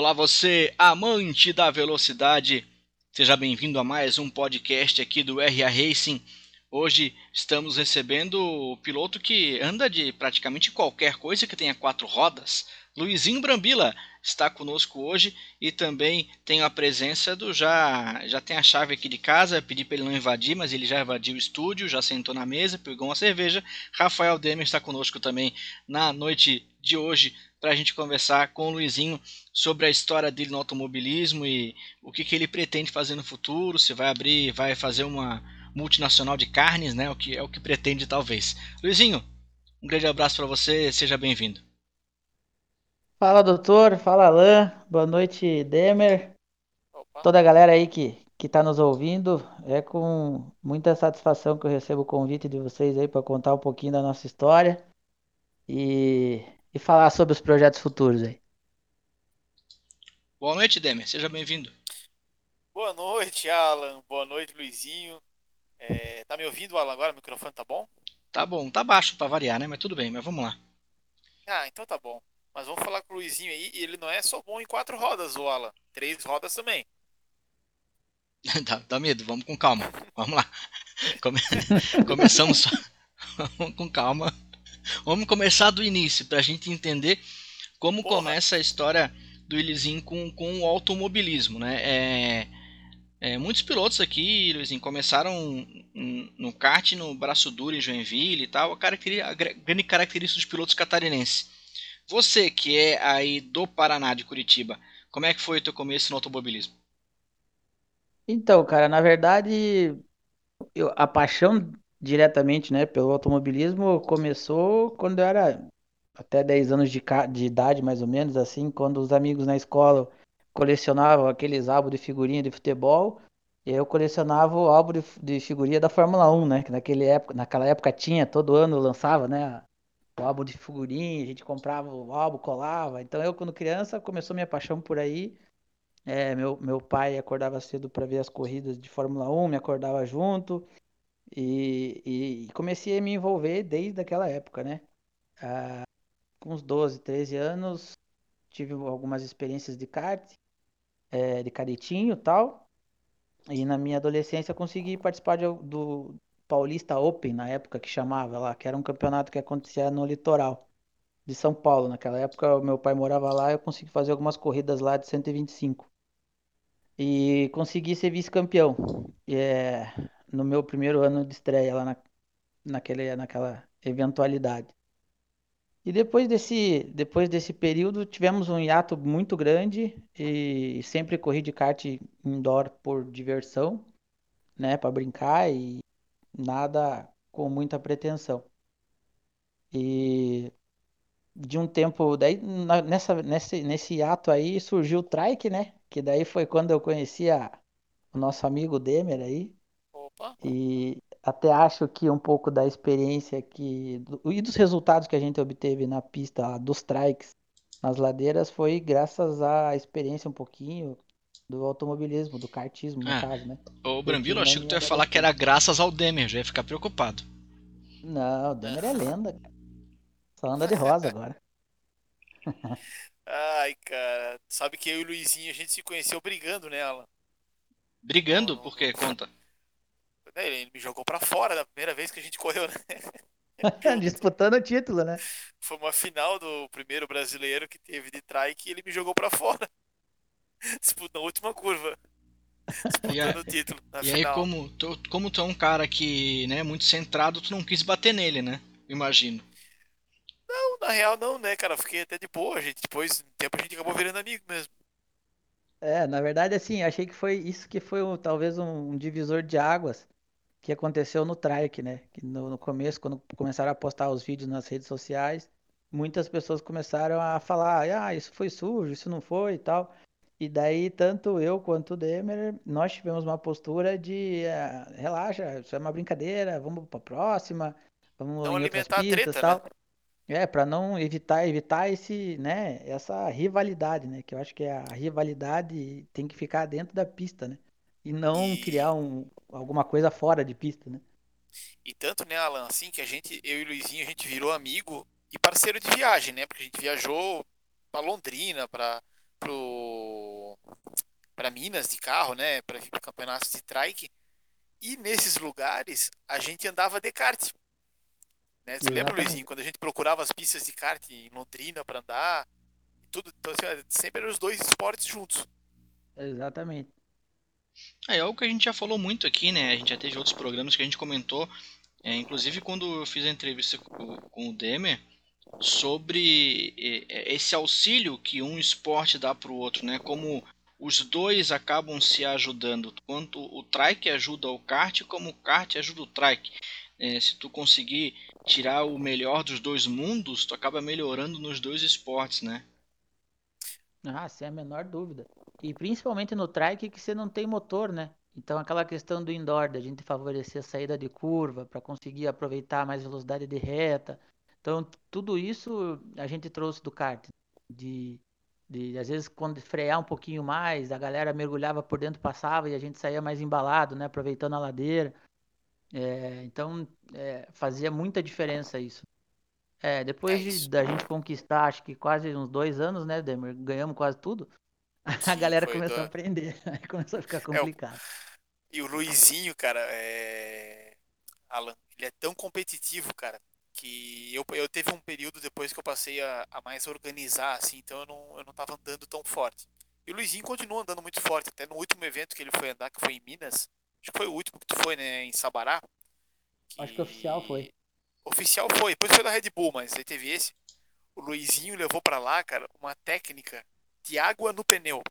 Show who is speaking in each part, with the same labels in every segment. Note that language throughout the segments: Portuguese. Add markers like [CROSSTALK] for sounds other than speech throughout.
Speaker 1: Olá, você amante da velocidade, seja bem-vindo a mais um podcast aqui do RA Racing. Hoje estamos recebendo o piloto que anda de praticamente qualquer coisa que tenha quatro rodas. Luizinho Brambila está conosco hoje e também tem a presença do já já tem a chave aqui de casa, pedi para ele não invadir, mas ele já invadiu o estúdio, já sentou na mesa, pegou uma cerveja. Rafael Demer está conosco também na noite de hoje para a gente conversar com o Luizinho sobre a história dele no automobilismo e o que, que ele pretende fazer no futuro, se vai abrir, vai fazer uma multinacional de carnes, né? O que é o que pretende talvez. Luizinho, um grande abraço para você, seja bem-vindo.
Speaker 2: Fala, doutor. Fala, Alain. Boa noite, Demer. Opa. Toda a galera aí que que está nos ouvindo. É com muita satisfação que eu recebo o convite de vocês aí para contar um pouquinho da nossa história e, e falar sobre os projetos futuros aí.
Speaker 1: Boa noite, Demer. Seja bem-vindo.
Speaker 3: Boa noite, Alan. Boa noite, Luizinho. É, tá me ouvindo, Alan, agora? O microfone tá bom?
Speaker 1: Tá bom, tá baixo para variar, né? Mas tudo bem, mas vamos lá.
Speaker 3: Ah, então tá bom. Mas vamos falar com o Luizinho aí, ele não é só bom em quatro rodas, o Alan. Três rodas também. [LAUGHS]
Speaker 1: dá, dá, medo, vamos com calma. Vamos lá. [LAUGHS] Come... [LAUGHS] Começamos só... vamos com calma. Vamos começar do início, para a gente entender como Porra. começa a história do Elizinho com, com o automobilismo, né? É, é, muitos pilotos aqui, Luizinho, começaram no kart, no braço duro em Joinville e tal. A, característica, a grande característica dos pilotos catarinenses. Você que é aí do Paraná, de Curitiba, como é que foi o teu começo no automobilismo?
Speaker 2: Então, cara, na verdade, eu, a paixão diretamente, né, pelo automobilismo começou quando eu era até 10 anos de, de idade, mais ou menos, assim, quando os amigos na escola colecionavam aqueles álbuns de figurinha de futebol, eu colecionava o álbum de, de figurinha da Fórmula 1, né, que naquele época, naquela época tinha, todo ano lançava, né, o álbum de figurinha, a gente comprava o álbum, colava, então eu, quando criança, começou minha paixão por aí, é, meu, meu pai acordava cedo para ver as corridas de Fórmula 1, me acordava junto e, e comecei a me envolver desde aquela época, né? Ah, com uns 12, 13 anos, tive algumas experiências de kart, é, de cadetinho e tal. E na minha adolescência consegui participar de, do Paulista Open, na época que chamava lá, que era um campeonato que acontecia no litoral de São Paulo. Naquela época, meu pai morava lá e eu consegui fazer algumas corridas lá de 125 e consegui ser vice-campeão é, no meu primeiro ano de estreia lá na, naquele, naquela eventualidade. E depois desse, depois desse período tivemos um hiato muito grande e sempre corri de kart indoor por diversão, né, para brincar e nada com muita pretensão. E de um tempo daí nessa nesse nesse ato aí surgiu o trike, né? Que daí foi quando eu conheci a, o nosso amigo Demer aí. Opa. E até acho que um pouco da experiência que e dos resultados que a gente obteve na pista dos trikes nas ladeiras foi graças à experiência um pouquinho do automobilismo, do kartismo, no
Speaker 1: ah,
Speaker 2: caso, né?
Speaker 1: Ô, Brambilo, achei que tu ia falar que era graças ao Demer, já ia ficar preocupado.
Speaker 2: Não, o Demer é [LAUGHS] lenda, cara. Só anda de rosa agora.
Speaker 3: Ai, cara. Sabe que eu e o Luizinho a gente se conheceu brigando, né, Alan?
Speaker 1: Brigando? Por quê? Conta.
Speaker 3: É, ele me jogou pra fora da primeira vez que a gente correu, né? [LAUGHS]
Speaker 2: Disputando o título, né?
Speaker 3: Foi uma final do primeiro brasileiro que teve de trike e ele me jogou pra fora. [LAUGHS] Disputando a última curva.
Speaker 1: Disputando o título. e final. aí, como tu, como tu é um cara que né, muito centrado, tu não quis bater nele, né? Imagino.
Speaker 3: Não, na real não, né, cara? Fiquei até de boa, gente. Depois, um tempo a gente acabou virando amigo mesmo.
Speaker 2: É, na verdade, assim, achei que foi isso que foi um, talvez um, um divisor de águas que aconteceu no Trike, né? Que no, no, começo, quando começaram a postar os vídeos nas redes sociais, muitas pessoas começaram a falar, ah, isso foi sujo, isso não foi e tal. E daí, tanto eu quanto o Demer, nós tivemos uma postura de uh, relaxa, isso é uma brincadeira, vamos pra próxima, vamos não outras pistas treta, tal. Né? É, para não evitar evitar esse, né, essa rivalidade, né, que eu acho que a rivalidade tem que ficar dentro da pista, né? E não e... criar um, alguma coisa fora de pista, né?
Speaker 3: E tanto, né, Alan, assim que a gente, eu e o Luizinho, a gente virou amigo e parceiro de viagem, né? Porque a gente viajou para Londrina, para pro para Minas de carro, né, para vir para campeonatos de trike. E nesses lugares a gente andava de kart. Né? Você lembra, Luizinho, quando a gente procurava as pistas de kart em Londrina para andar, tudo, então, assim, sempre eram os dois esportes juntos.
Speaker 2: Exatamente.
Speaker 1: É, é algo que a gente já falou muito aqui, né? A gente já teve outros programas que a gente comentou, é, inclusive quando eu fiz a entrevista com, com o Demer, sobre é, esse auxílio que um esporte dá para o outro, né? Como os dois acabam se ajudando, quanto o trike ajuda o kart, como o kart ajuda o trike. É, se tu conseguir tirar o melhor dos dois mundos, tu acaba melhorando nos dois esportes, né?
Speaker 2: Ah, sem a menor dúvida. E principalmente no trike que você não tem motor, né? Então aquela questão do indoor, da gente favorecer a saída de curva para conseguir aproveitar mais velocidade de reta. Então tudo isso a gente trouxe do kart, de de às vezes quando frear um pouquinho mais, a galera mergulhava por dentro, passava e a gente saía mais embalado, né, aproveitando a ladeira. É, então é, fazia muita diferença isso. É, depois de, da gente conquistar, acho que quase uns dois anos, né, Demer? Ganhamos quase tudo. Sim, [LAUGHS] a galera começou do... a aprender, [LAUGHS] aí começou a ficar complicado. É.
Speaker 3: E o Luizinho, cara, é... Alan, ele é tão competitivo, cara, que eu, eu teve um período depois que eu passei a, a, mais organizar, assim, então eu não, eu não tava andando tão forte. E o Luizinho continua andando muito forte, até no último evento que ele foi andar, que foi em Minas, acho que foi o último que tu foi, né, em Sabará.
Speaker 2: Que... Acho que oficial foi.
Speaker 3: Oficial foi, depois foi da Red Bull, mas aí teve esse. O Luizinho levou para lá, cara, uma técnica de água no pneu.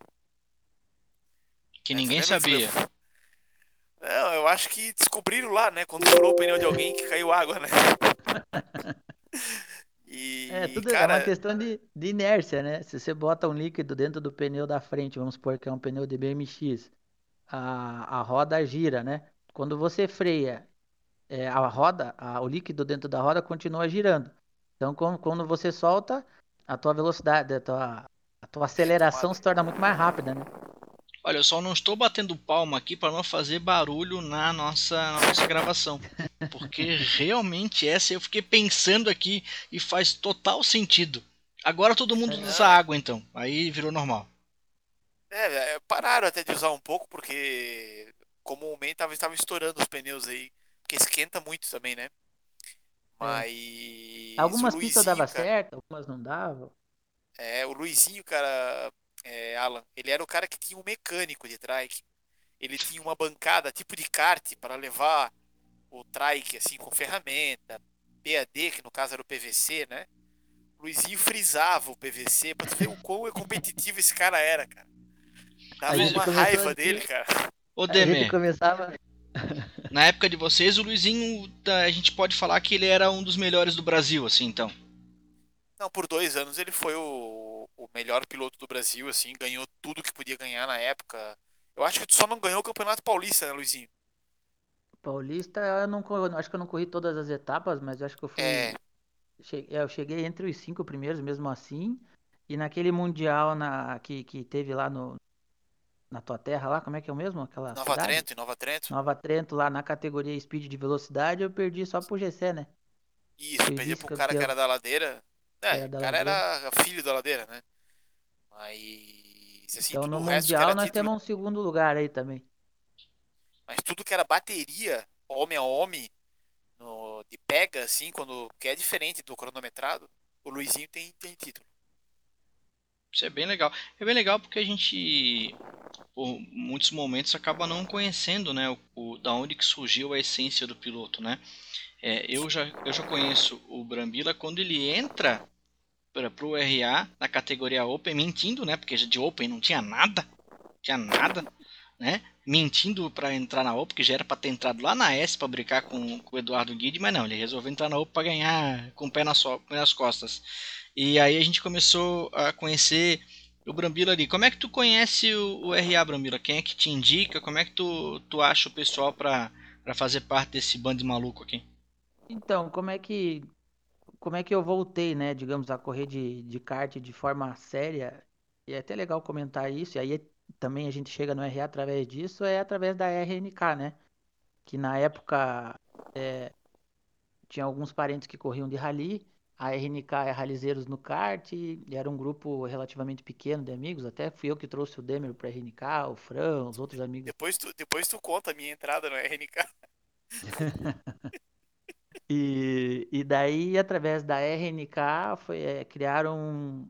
Speaker 1: Que ninguém sabia.
Speaker 3: Não, eu acho que descobriram lá, né? Quando furou o pneu de alguém que caiu água, né? [LAUGHS]
Speaker 2: E, é, tudo cara... é uma questão de, de inércia, né? Se você bota um líquido dentro do pneu da frente, vamos supor que é um pneu de BMX, a, a roda gira, né? Quando você freia, é, a roda, a, o líquido dentro da roda continua girando. Então, quando, quando você solta, a tua velocidade, a tua, a tua aceleração se torna muito mais rápida, né?
Speaker 1: Olha, eu só não estou batendo palma aqui para não fazer barulho na nossa, na nossa gravação. Porque realmente essa eu fiquei pensando aqui e faz total sentido. Agora todo mundo é. usa água então. Aí virou normal.
Speaker 3: É, é pararam até de usar um pouco porque comumente tava, estava estourando os pneus aí. Porque esquenta muito também, né? É. Mas.
Speaker 2: Algumas pistas dava certo, algumas não davam.
Speaker 3: É, o Luizinho, cara, é, Alan, ele era o cara que tinha um mecânico de trike. Ele tinha uma bancada tipo de kart para levar o trike assim com ferramenta, PAD, que no caso era o PVC, né? O Luizinho frisava o PVC para ver o quão é competitivo esse cara era, cara. Dava uma raiva dele, cara.
Speaker 1: Ô Demer,
Speaker 2: começava... [LAUGHS]
Speaker 1: na época de vocês, o Luizinho, a gente pode falar que ele era um dos melhores do Brasil, assim, então.
Speaker 3: Não, por dois anos ele foi o, o melhor piloto do Brasil, assim, ganhou tudo que podia ganhar na época. Eu acho que tu só não ganhou o Campeonato Paulista, né, Luizinho?
Speaker 2: Paulista, eu não acho que eu não corri todas as etapas, mas acho que eu fui. É. Cheguei, eu cheguei entre os cinco primeiros, mesmo assim. E naquele mundial na, que, que teve lá no, na tua terra lá, como é que é o mesmo? Aquela
Speaker 3: Nova cidade? Trento, Nova Trento.
Speaker 2: Nova Trento, lá na categoria Speed de velocidade, eu perdi só pro GC, né?
Speaker 3: Isso, perdi pro cara que era da ladeira. É, o cara era filho da ladeira, né? Mas.
Speaker 2: Assim, então no Mundial nós título... temos um segundo lugar aí também.
Speaker 3: Mas tudo que era bateria, homem a homem, no, de pega, assim, quando que é diferente do cronometrado, o Luizinho tem, tem título.
Speaker 1: Isso é bem legal. É bem legal porque a gente, por muitos momentos, acaba não conhecendo, né, o, o da onde que surgiu a essência do piloto, né? É, eu, já, eu já conheço o Brambila quando ele entra para o RA na categoria Open, mentindo, né? Porque de Open não tinha nada, tinha nada, né? Mentindo para entrar na Open, porque já era para ter entrado lá na S para brincar com, com o Eduardo Guide, mas não, ele resolveu entrar na Open para ganhar com o pé nas, nas costas. E aí a gente começou a conhecer o Brambila ali. Como é que tu conhece o, o RA Brambila? Quem é que te indica? Como é que tu, tu acha o pessoal para fazer parte desse bando de maluco aqui?
Speaker 2: Então, como é que como é que eu voltei, né, digamos, a correr de, de kart de forma séria? E é até legal comentar isso, e aí também a gente chega no RA através disso, é através da RNK, né? Que na época é, tinha alguns parentes que corriam de rally, a RNK é Ralizeiros no kart, era um grupo relativamente pequeno de amigos, até fui eu que trouxe o Demer pra RNK, o Fran, os outros amigos.
Speaker 3: Depois tu, depois tu conta a minha entrada no RNK. [LAUGHS]
Speaker 2: e, e daí, através da RNK, foi, é, criaram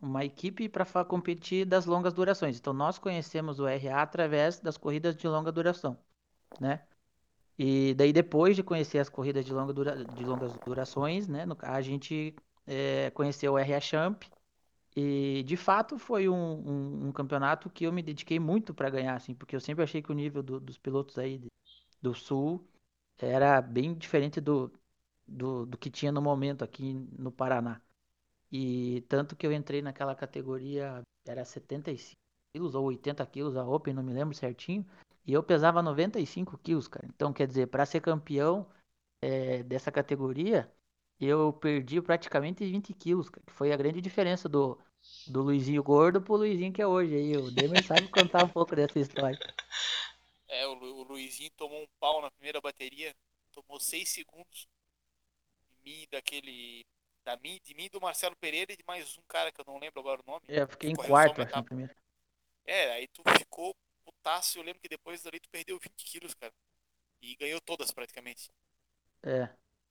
Speaker 2: uma equipe para competir das longas durações. Então, nós conhecemos o RA através das corridas de longa duração, né? E daí, depois de conhecer as corridas de, longa dura, de longas durações, né? A gente é, conheceu o RA Champ. E, de fato, foi um, um, um campeonato que eu me dediquei muito para ganhar, assim, porque eu sempre achei que o nível do, dos pilotos aí do Sul era bem diferente do, do, do que tinha no momento aqui no Paraná. E tanto que eu entrei naquela categoria, era 75 quilos ou 80 quilos a Open, não me lembro certinho. E eu pesava 95 quilos, cara. Então, quer dizer, para ser campeão é, dessa categoria, eu perdi praticamente 20 quilos, cara, que foi a grande diferença do, do Luizinho gordo pro Luizinho que é hoje. Aí o Demer sabe contar um pouco dessa história.
Speaker 3: É, o, Lu, o Luizinho tomou um pau na primeira bateria, tomou 6 segundos de mim, daquele. Da mim, de mim, do Marcelo Pereira e de mais um cara que eu não lembro agora o nome.
Speaker 2: É, eu fiquei em quarto, acho, no primeiro.
Speaker 3: É, aí tu ficou putaço. Eu lembro que depois dali tu perdeu 20 quilos, cara. E ganhou todas praticamente.
Speaker 2: É.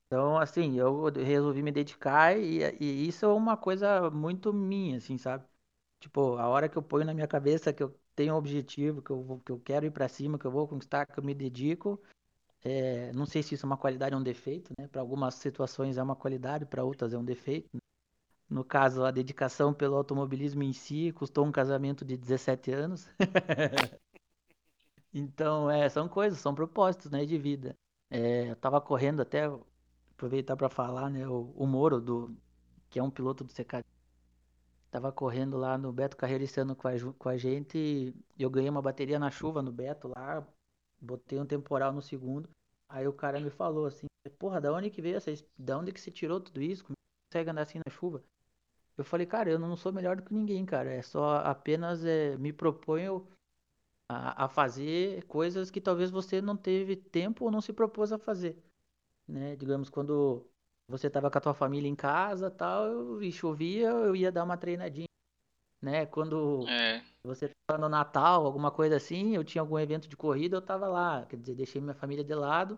Speaker 2: Então, assim, eu resolvi me dedicar e, e isso é uma coisa muito minha, assim, sabe? Tipo, a hora que eu ponho na minha cabeça que eu tenho um objetivo, que eu, vou, que eu quero ir para cima, que eu vou conquistar, que eu me dedico, é, não sei se isso é uma qualidade ou um defeito, né? Para algumas situações é uma qualidade, para outras é um defeito. Né? No caso, a dedicação pelo automobilismo em si custou um casamento de 17 anos. [LAUGHS] então, é, são coisas, são propósitos, né, de vida. É, eu tava correndo até aproveitar para falar, né, o, o Moro do que é um piloto do CK Tava correndo lá no Beto Carreiro esse ano com a, com a gente e eu ganhei uma bateria na chuva no Beto lá, botei um temporal no segundo. Aí o cara me falou assim, porra, da onde que veio essa, da onde que você tirou tudo isso? Como consegue andar assim na chuva? Eu falei, cara, eu não sou melhor do que ninguém, cara, é só apenas é, me proponho a, a fazer coisas que talvez você não teve tempo ou não se propôs a fazer, né? Digamos, quando você tava com a tua família em casa tal, e chovia, eu ia dar uma treinadinha. Né? Quando é. você tava no Natal, alguma coisa assim, eu tinha algum evento de corrida, eu tava lá. Quer dizer, deixei minha família de lado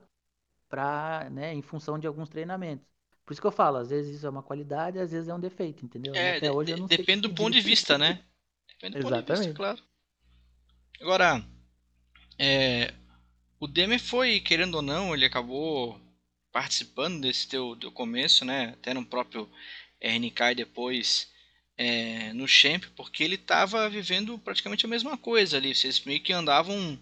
Speaker 2: pra, né, em função de alguns treinamentos. Por isso que eu falo, às vezes isso é uma qualidade, às vezes é um defeito, entendeu?
Speaker 1: É, Até hoje eu não depende do ponto de vista, né? Depende do Exatamente. ponto de vista, claro. Agora, é, o Demi foi, querendo ou não, ele acabou participando desse teu, teu começo, né? Até no próprio RNK e depois é, no Champ, porque ele estava vivendo praticamente a mesma coisa ali. Vocês meio que andavam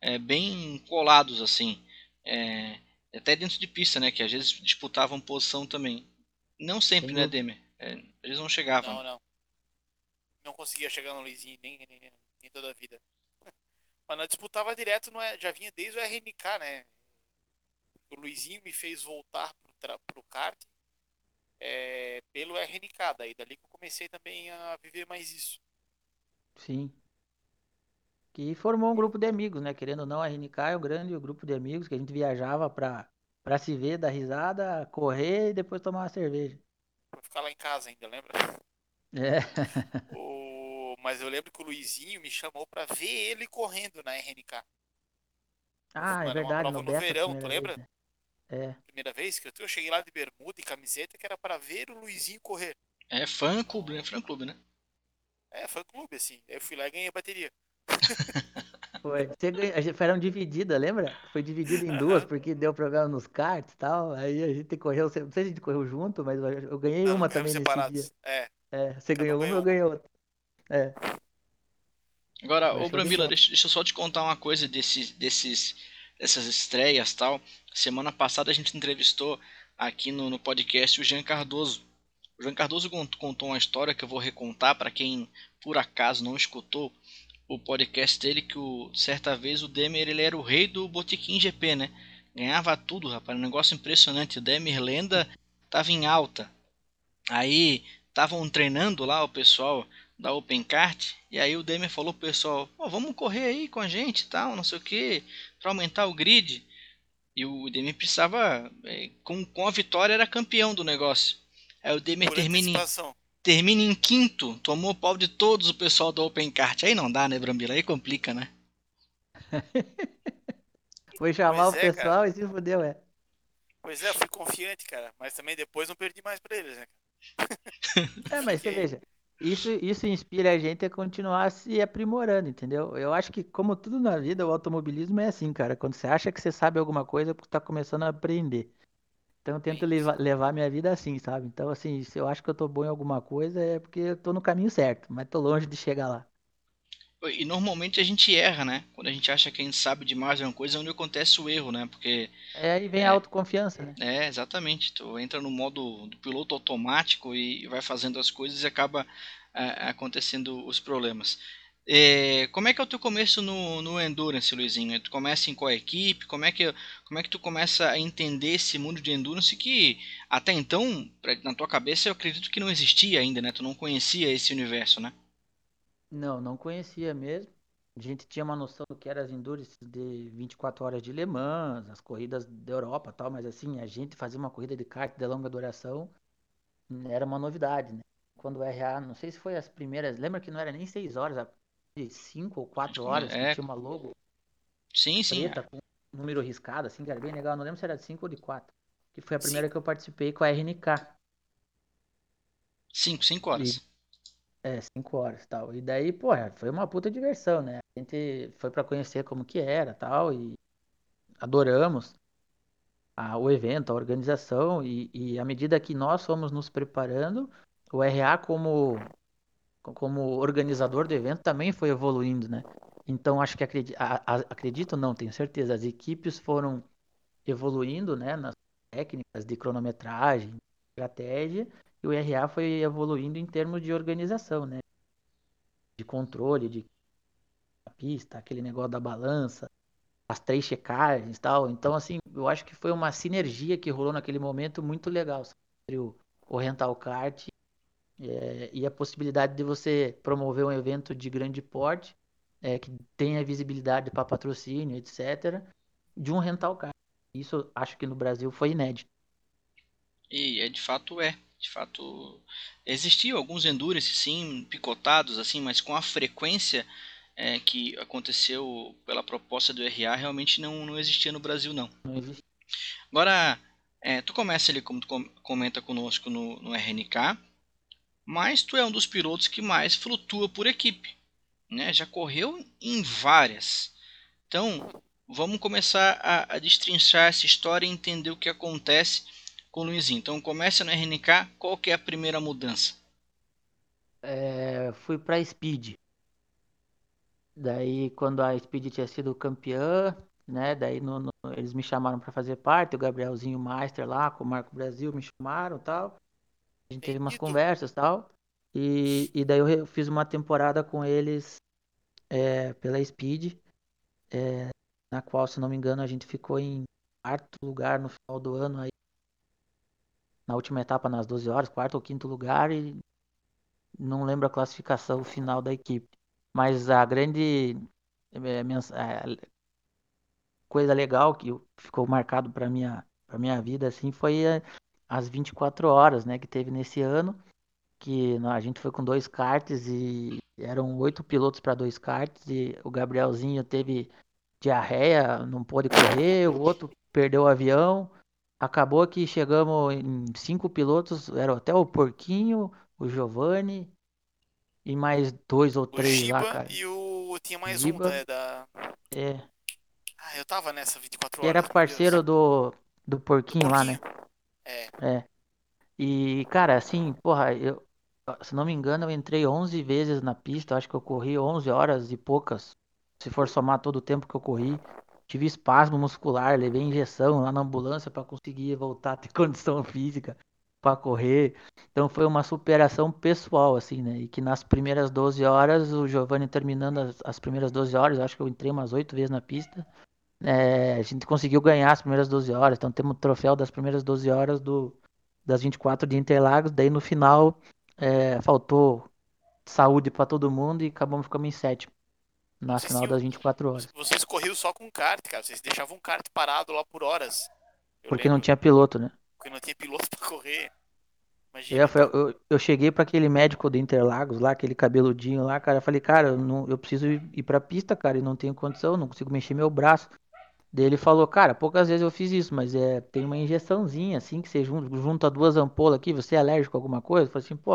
Speaker 1: é, bem colados assim, é, até dentro de pista, né? Que às vezes disputavam posição também. Não sempre, Sim. né, Demer? É, eles não chegavam.
Speaker 3: Não, não. Não conseguia chegar no Luizinho nem, nem, nem toda a vida. [LAUGHS] Mas não disputava direto, não é, já vinha desde o RNK, né? o Luizinho me fez voltar para o kart é, pelo RNK. Daí dali que eu comecei também a viver mais isso.
Speaker 2: Sim. Que formou um grupo de amigos, né? Querendo ou não, a RNK é o grande grupo de amigos que a gente viajava para pra se ver, dar risada, correr e depois tomar uma cerveja.
Speaker 3: Pra ficar lá em casa ainda, lembra?
Speaker 2: É. [LAUGHS]
Speaker 3: o... Mas eu lembro que o Luizinho me chamou para ver ele correndo na RNK.
Speaker 2: Ah, é verdade.
Speaker 3: Uma prova no, verão, tu lembra? Vez, né?
Speaker 2: É.
Speaker 3: Primeira vez que eu, cheguei lá de bermuda e camiseta que era para ver o Luizinho correr.
Speaker 1: É fã clube, né? Fã clube, né?
Speaker 3: É, fã clube, assim. Aí eu fui lá e ganhei a bateria. [LAUGHS]
Speaker 2: Foi. Você gente foram dividida, lembra? Foi dividido em duas, porque deu problema nos karts e tal. Aí a gente correu, não sei se a gente correu junto, mas eu ganhei não, uma também separados. nesse dia.
Speaker 3: É.
Speaker 2: é você ganhou uma, eu ganhei outra. É.
Speaker 1: Agora, ô Brambila, deixa, deixa eu só te contar uma coisa desses, desses dessas estreias tal. Semana passada a gente entrevistou aqui no, no podcast o Jean Cardoso. O Jean Cardoso contou uma história que eu vou recontar para quem por acaso não escutou o podcast dele que o, certa vez o Demer ele era o rei do botequim GP, né? Ganhava tudo, rapaz, um negócio impressionante. O Demer Lenda tava em alta. Aí estavam treinando lá o pessoal da Open Kart. E aí o Demer falou pro pessoal: vamos correr aí com a gente tal, não sei o que, para aumentar o grid. E o Demer precisava, é, com, com a vitória, era campeão do negócio. Aí o Demer
Speaker 3: Por
Speaker 1: termina em. Termina em quinto, tomou pau de todos o pessoal do Open Kart. Aí não dá, né, Brambila? Aí complica, né? [LAUGHS]
Speaker 2: Foi chamar
Speaker 3: Pois
Speaker 2: o
Speaker 3: é,
Speaker 2: pessoal e se fudeu, é.
Speaker 3: Pois é, eu fui confiante, cara. Mas também depois não perdi mais pra eles, né? [LAUGHS] [LAUGHS]
Speaker 2: É, mas você veja, isso, isso inspira a gente a continuar se aprimorando, entendeu? Eu acho que, como tudo na vida, o automobilismo é assim, cara. Quando você acha que você sabe alguma coisa, é porque tá começando a aprender. Então eu tento levar, levar minha vida assim, sabe? Então, assim, se eu acho que eu tô bom em alguma coisa, é porque eu tô no caminho certo, mas tô longe de chegar lá.
Speaker 1: E normalmente a gente erra, né? Quando a gente acha que a gente sabe demais de uma coisa, é onde acontece o erro, né? Porque
Speaker 2: É, aí vem
Speaker 1: É.
Speaker 2: a autoconfiança, né?
Speaker 1: É, exatamente. Tu entra no modo do piloto automático e vai fazendo as coisas e acaba é, acontecendo os problemas. É, como é que é o teu começo no, no Endurance, Luizinho? Tu começa em qual equipe? Como é, que, como é que tu começa a entender esse mundo de Endurance que até então, na tua cabeça, eu acredito que não existia ainda, né? Tu não conhecia esse universo, né?
Speaker 2: Não, não conhecia mesmo. A gente tinha uma noção do que eram as endurance de 24 horas de Le Mans, as corridas da Europa tal, mas assim, a gente fazer uma corrida de kart de longa duração era uma novidade, né? Quando o RA, não sei se foi as primeiras, lembra que não era nem 6 horas, a- de 5 ou 4 horas, que
Speaker 1: É.
Speaker 2: tinha uma logo
Speaker 1: Sim, sim.
Speaker 2: preta com um número riscado, assim, que era bem legal. Não lembro se era de 5 ou de 4. Que foi a
Speaker 3: Cinco.
Speaker 2: primeira que eu participei com a RNK.
Speaker 1: Cinco, cinco horas.
Speaker 2: É, 5 horas e tal. E daí, porra, foi uma puta diversão, né? A gente foi pra conhecer como que era tal, e adoramos a- o evento, a organização, e, e à medida que nós fomos nos preparando, o RA como, como organizador do evento também foi evoluindo, né? Então acho que acredito, acredito não, tenho certeza, as equipes foram evoluindo, né, nas técnicas de cronometragem, estratégia, e o RA foi evoluindo em termos de organização, né? De controle, de pista, aquele negócio da balança, as três checagens tal. Então, assim, eu acho que foi uma sinergia que rolou naquele momento muito legal sabe? entre o, o rental kart é, e a possibilidade de você promover um evento de grande porte, é, que tenha visibilidade para patrocínio, etc., de um rental kart. Isso acho que no Brasil foi inédito.
Speaker 1: E é, de fato é. De fato, existiam alguns endurance, sim, picotados, assim, mas com a frequência é, que aconteceu pela proposta do RA, realmente não, não existia no Brasil, não.
Speaker 2: Não.
Speaker 1: Agora, é, tu começa ali, como tu com- comenta conosco no, no RNK, mas tu é um dos pilotos que mais flutua por equipe. Né? Já correu em várias. Então, vamos começar a, a destrinchar essa história e entender o que acontece com o Luizinho. Então, começa no RNK, qual que é a primeira mudança?
Speaker 2: É, fui pra Speed. Daí, quando a Speed tinha sido campeã, né? Daí no- no- eles me chamaram pra fazer parte, o Gabrielzinho Master lá, com o Marco Brasil, me chamaram tal. A gente teve umas conversas tal. E, e daí eu fiz uma temporada com eles é, pela Speed, é, na qual, se não me engano, a gente ficou em quarto lugar no final do ano aí. Na última etapa, nas 12 horas, quarto ou quinto lugar, e não lembro a classificação final da equipe. Mas a grande é, é, coisa legal que ficou marcado para minha para minha vida assim foi é, as 24 horas, né, que teve nesse ano, que a gente foi com dois karts e eram oito pilotos para dois karts e o Gabrielzinho teve diarreia, não pôde correr, o outro perdeu o avião. Acabou que chegamos em cinco pilotos, era até o Porquinho, o Giovanni e mais dois ou
Speaker 3: O
Speaker 2: três lá,
Speaker 3: Giba
Speaker 2: cara.
Speaker 3: e o. Tinha mais
Speaker 2: Giba.
Speaker 3: um, né? Da.
Speaker 2: É,
Speaker 3: Ah, eu tava nessa 24
Speaker 2: que
Speaker 3: horas.
Speaker 2: era
Speaker 3: meu
Speaker 2: parceiro do, do
Speaker 3: Do
Speaker 2: Porquinho lá, né?
Speaker 3: É.
Speaker 2: É. E, cara, assim, porra, eu, se não me engano, eu entrei 11 vezes na pista, acho que eu corri 11 horas e poucas, se for somar todo o tempo que eu corri. Tive espasmo muscular, levei injeção lá na ambulância para conseguir voltar a ter [LAUGHS] condição física para correr. Então foi uma superação pessoal, assim, né? E que nas primeiras 12 horas, o Giovanni terminando as, as primeiras 12 horas, acho que eu entrei umas 8 vezes na pista. É, a gente conseguiu ganhar as primeiras 12 horas, então temos o troféu das primeiras 12 horas do, das 24 de Interlagos. Daí no final é, faltou saúde para todo mundo e acabamos ficando em sétimo na final das 24 horas.
Speaker 3: Vocês corriam só com kart, cara. Vocês deixavam um kart parado lá por horas. Eu
Speaker 2: Porque não
Speaker 3: lembro,
Speaker 2: tinha piloto, né?
Speaker 3: Porque não tinha piloto [LAUGHS] pra correr.
Speaker 2: Eu,
Speaker 3: então.
Speaker 2: eu, eu cheguei pra aquele médico do Interlagos lá, aquele cabeludinho lá, cara. Eu falei, cara, eu, não, eu preciso ir, ir pra pista, cara, e não tenho condição, não consigo mexer meu braço. Daí ele falou, cara, poucas vezes eu fiz isso, mas é, tem uma injeçãozinha assim que você jun- junta duas ampolas aqui, você é alérgico a alguma coisa? Eu falei assim, pô,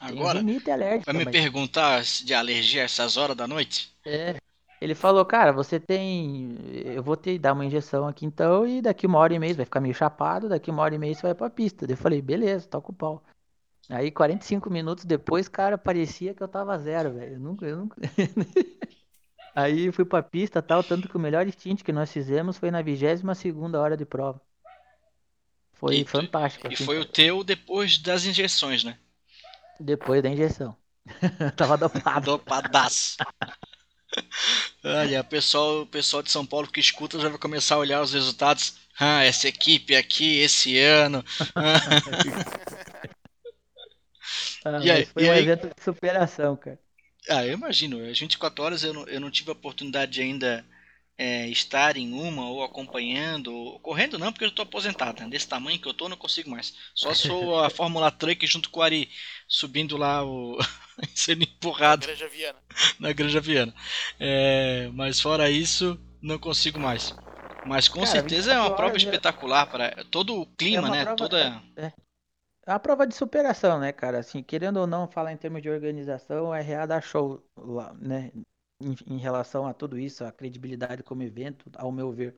Speaker 1: Agora,
Speaker 2: rinite
Speaker 1: vai
Speaker 2: alérgica,
Speaker 1: me
Speaker 2: mas
Speaker 1: perguntar de alergia a essas horas da noite?
Speaker 2: é. Ele falou, cara, você tem. Eu vou te dar uma injeção aqui então, e daqui uma hora e meia você vai ficar meio chapado, daqui uma hora e meia você vai pra pista. Daí eu falei, beleza, toca o pau. Aí 45 minutos depois, cara, parecia que eu tava zero, velho. Eu nunca, eu nunca. [LAUGHS] Aí fui pra pista tal, tanto que o melhor stint que nós fizemos foi na 22 segunda hora de prova. Foi
Speaker 1: E
Speaker 2: fantástico,
Speaker 1: E
Speaker 2: assim,
Speaker 1: foi o teu depois das injeções, né?
Speaker 2: Depois da injeção. [LAUGHS] Tava dopado.
Speaker 1: Dopadaço. Olha, o pessoal, o pessoal de São Paulo que escuta já vai começar a olhar os resultados. Ah, essa equipe aqui, esse ano.
Speaker 2: Ah, [LAUGHS]
Speaker 1: E aí-
Speaker 2: foi
Speaker 1: e
Speaker 2: um
Speaker 1: aí-
Speaker 2: evento de superação, cara.
Speaker 1: Ah, eu imagino. As 24 horas eu não, eu não tive a oportunidade de ainda é, estar em uma, ou acompanhando, ou correndo não, porque eu estou aposentado. Né? Desse tamanho que eu tô, eu não consigo mais. Só [LAUGHS] sou a Fórmula Truck junto com o Ari, subindo lá, o... [LAUGHS] sendo empurrado
Speaker 3: Granja Viana.
Speaker 1: na Granja Viana. É, mas fora isso, não consigo mais. Mas com
Speaker 2: Cara,
Speaker 1: certeza é uma
Speaker 2: 24
Speaker 1: prova
Speaker 2: horas é-
Speaker 1: espetacular para todo o clima,
Speaker 2: uma
Speaker 1: né?
Speaker 2: prova-
Speaker 1: Toda
Speaker 2: É uma prova de superação, né, cara? Assim, querendo ou não, falar em termos de organização, o RA dá show lá, né? Em, em relação a tudo isso, a credibilidade como evento, ao meu ver.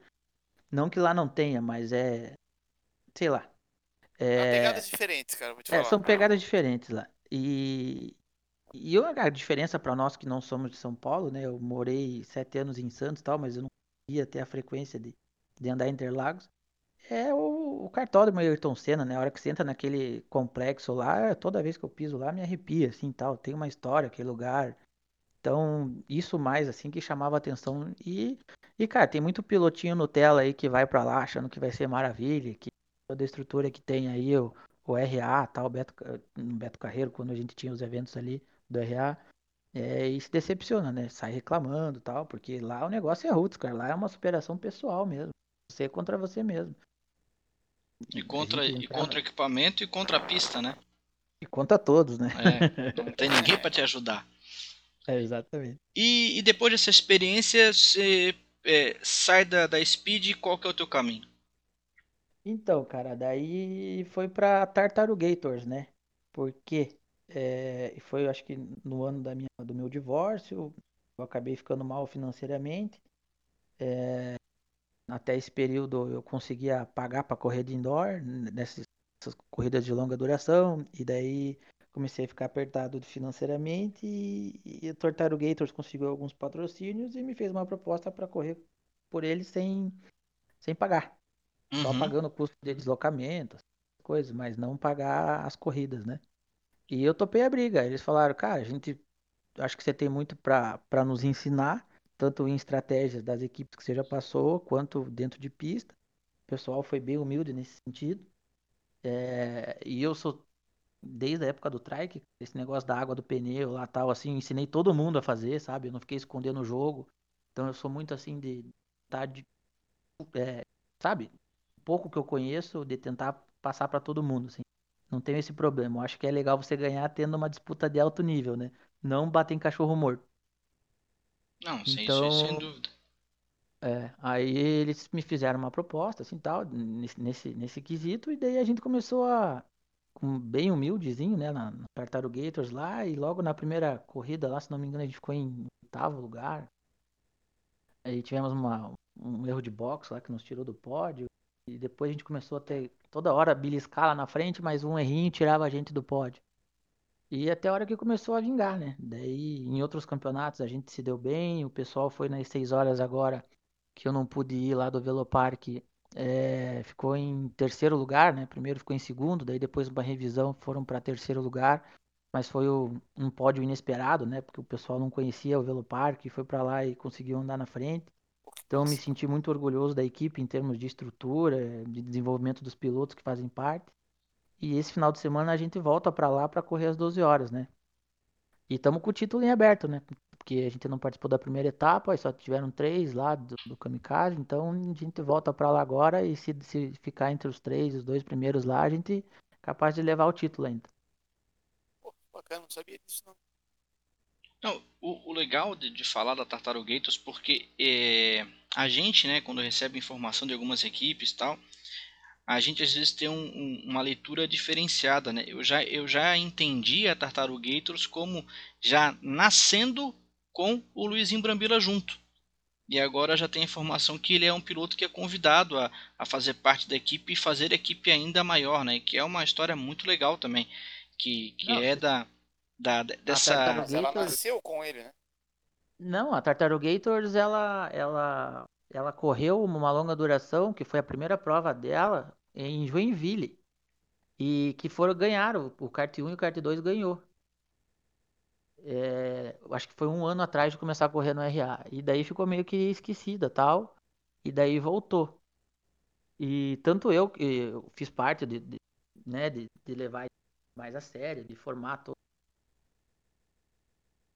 Speaker 2: Não que lá não tenha, mas é. Sei lá.
Speaker 3: São
Speaker 2: É,
Speaker 3: pegadas diferentes, cara, vou te
Speaker 2: é,
Speaker 3: falar.
Speaker 2: são pegadas diferentes lá. E, e a diferença para nós que não somos de São Paulo, né? Eu morei sete anos em Santos e tal, mas eu não ia ter a frequência de, de andar em Interlagos. É o, o cartódromo Ayrton Senna, né? A hora que você entra naquele complexo lá, toda vez que eu piso lá, me arrepia, assim, tal. Tem uma história, aquele lugar. Então, isso mais, assim, que chamava atenção. E, e, cara, tem muito pilotinho Nutella aí que vai pra lá achando que vai ser maravilha, que toda a estrutura que tem aí, o, o RA, tal, o Beto, no Beto Carreiro, quando a gente tinha os eventos ali do RA, é, e se decepciona, né? Sai reclamando, tal, porque lá o negócio é roots, cara. Lá é uma superação pessoal mesmo. Você contra você mesmo.
Speaker 1: E contra e contra o equipamento e contra a pista, né?
Speaker 2: E contra todos, né?
Speaker 1: É, [LAUGHS] não tem ninguém para te ajudar.
Speaker 2: É, exatamente.
Speaker 1: E, e depois dessa experiência, você é, sai da, da Speed, qual que é o teu caminho?
Speaker 2: Então, cara, daí foi pra Tartarugators, né? Porque é, foi, acho que no ano da minha, do meu divórcio, eu acabei ficando mal financeiramente. É, até esse período eu conseguia pagar para correr de indoor, nessas essas corridas de longa duração, e daí comecei a ficar apertado financeiramente e, e a Tartarugators conseguiu alguns patrocínios e me fez uma proposta para correr por eles sem, sem pagar. Só
Speaker 1: Uhum.
Speaker 2: pagando o custo de deslocamento, coisas, mas não pagar as corridas, né? E eu topei a briga. Eles falaram, cara, a gente acho que você tem muito para nos ensinar, tanto em estratégias das equipes que você já passou, quanto dentro de pista. O pessoal foi bem humilde nesse sentido. É, e eu sou, desde a época do trike, esse negócio da água do pneu lá tal, assim, ensinei todo mundo a fazer, sabe? Eu não fiquei escondendo o jogo. Então eu sou muito assim de estar de, é, sabe? pouco que eu conheço, de tentar passar para todo mundo, assim. Não tenho esse problema. Eu acho que é legal você ganhar tendo uma disputa de alto nível, né? Não bater em cachorro morto.
Speaker 1: Não, sem,
Speaker 2: Então-
Speaker 1: sem dúvida.
Speaker 2: É, aí eles me fizeram uma proposta, assim, tal, nesse, nesse, nesse quesito, e daí a gente começou a, com bem humildezinho, né, na, na Tartarugators lá, e logo na primeira corrida lá, se não me engano, a gente ficou em oitavo lugar. Aí tivemos uma, um erro de boxe lá que nos tirou do pódio, e depois a gente começou a ter toda hora beliscar lá na frente, mas um errinho tirava a gente do pódio. E até a hora que começou a vingar, né? Daí em outros campeonatos a gente se deu bem, o pessoal foi nas 6 horas agora que eu não pude ir lá do Velopark, é, ficou em terceiro lugar, né? Primeiro ficou em segundo, daí depois uma revisão foram para terceiro lugar, mas foi o- um pódio inesperado, né? Porque o pessoal não conhecia o Velopark, foi para lá e conseguiu andar na frente. Então me senti muito orgulhoso da equipe em termos de estrutura, de desenvolvimento dos pilotos que fazem parte. E esse final de semana a gente volta para lá para correr às 12 horas, né? E estamos com o título em aberto, né? Porque a gente não participou da primeira etapa, só tiveram três lá do, do Kamikaze, então a gente volta para lá agora e se, se ficar entre os três, os dois primeiros lá, a gente capaz de levar o título ainda.
Speaker 3: Pô, bacana, não sabia disso não.
Speaker 1: Não, o, o legal de, de, falar da Tartarugators, porque é, a gente, né, quando recebe informação de algumas equipes e tal, a gente às vezes tem um, um, uma leitura diferenciada, né? Eu já, eu já entendi a Tartarugators como já nascendo com o Luizinho Brambila junto. E agora já tem a informação que ele é um piloto que é convidado a, a fazer parte da equipe e fazer a equipe ainda maior, né? Que é uma história muito legal também, que, que Não, é da da, dessa.
Speaker 3: Ela nasceu com ele, né?
Speaker 2: Não, a Tartarugators ela, ela, ela correu uma longa duração, que foi a primeira prova dela em Joinville. E que foram ganhar, o kart 1 e o kart 2 ganhou. É, acho que foi um ano atrás de começar a correr no RA. E daí ficou meio que esquecida tal. E daí voltou. E tanto eu que fiz parte de, de né, de, de, levar mais a sério, de formar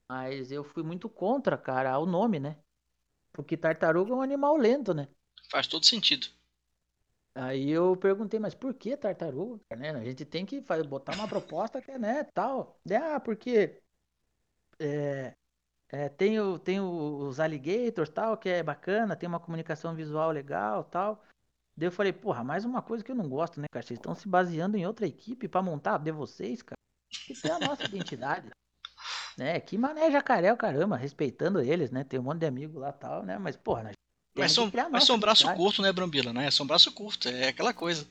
Speaker 2: mas eu fui muito contra, cara, o nome, né? Porque tartaruga é um animal lento, né?
Speaker 1: Faz todo sentido.
Speaker 2: Aí eu perguntei, mas por que tartaruga? Né? A gente tem que fazer, botar uma proposta que é, né, tal. Ah, porque é, é, tem, o, tem os alligators, tal, que é bacana, tem uma comunicação visual legal, tal. Daí eu falei, porra, mais uma coisa que eu não gosto, né, cara? Vocês estão se baseando em outra equipe para montar de vocês, cara. Que tem a nossa identidade. Né? Que mané jacaré o caramba, respeitando eles, né? Tem um monte de amigo lá tal, né? Mas, porra,
Speaker 1: mas são, mas são braço curto, né, Brambila, né? São braço curto, é aquela coisa.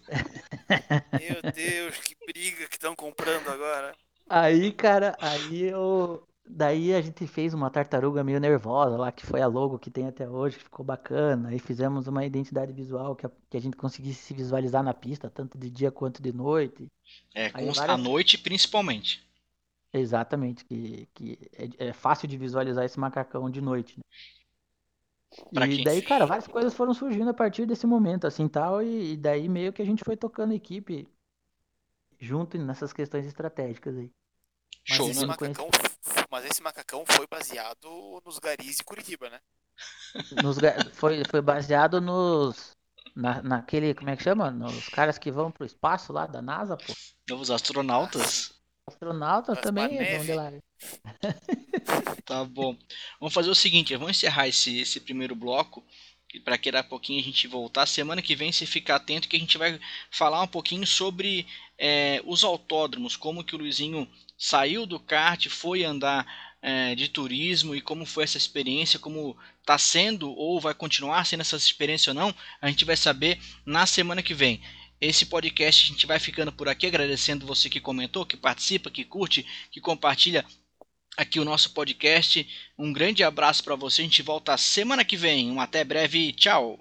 Speaker 3: Meu Deus, que briga que estão comprando agora.
Speaker 2: Aí, cara, aí eu. Daí a gente fez uma tartaruga meio nervosa lá, que foi a logo que tem até hoje, que ficou bacana. Aí fizemos uma identidade visual que a, que a gente conseguisse se visualizar na pista, tanto de dia quanto de noite.
Speaker 1: É, com várias... à noite principalmente.
Speaker 2: Exatamente, que, que é, é, fácil de visualizar esse macacão de noite. Né? Pra e daí, cara, várias coisas foram surgindo a partir desse momento, assim, tal, e, e daí meio que a gente foi tocando a equipe junto nessas questões estratégicas aí.
Speaker 3: Mas, Show, esse, né? macacão, mas esse macacão foi baseado nos garis de Curitiba, né?
Speaker 2: Nos, foi, foi baseado nos. Na, naquele, como é que chama? Nos caras que vão pro espaço lá da NASA, pô.
Speaker 1: Os astronautas.
Speaker 2: Astronauta também é lá. [LAUGHS]
Speaker 1: Tá bom. Vamos fazer o seguinte, vamos encerrar esse, esse primeiro bloco. Para que daqui a pouquinho a gente voltar. Semana que vem, se ficar atento, que a gente vai falar um pouquinho sobre é, os autódromos, como que o Luizinho saiu do kart, foi andar é, de turismo e como foi essa experiência, como está sendo ou vai continuar sendo essa experiência ou não, a gente vai saber na semana que vem. Esse podcast a gente vai ficando por aqui, agradecendo você que comentou, que participa, que curte, que compartilha aqui o nosso podcast. Um grande abraço para você. A gente volta semana que vem. Um até breve. Tchau.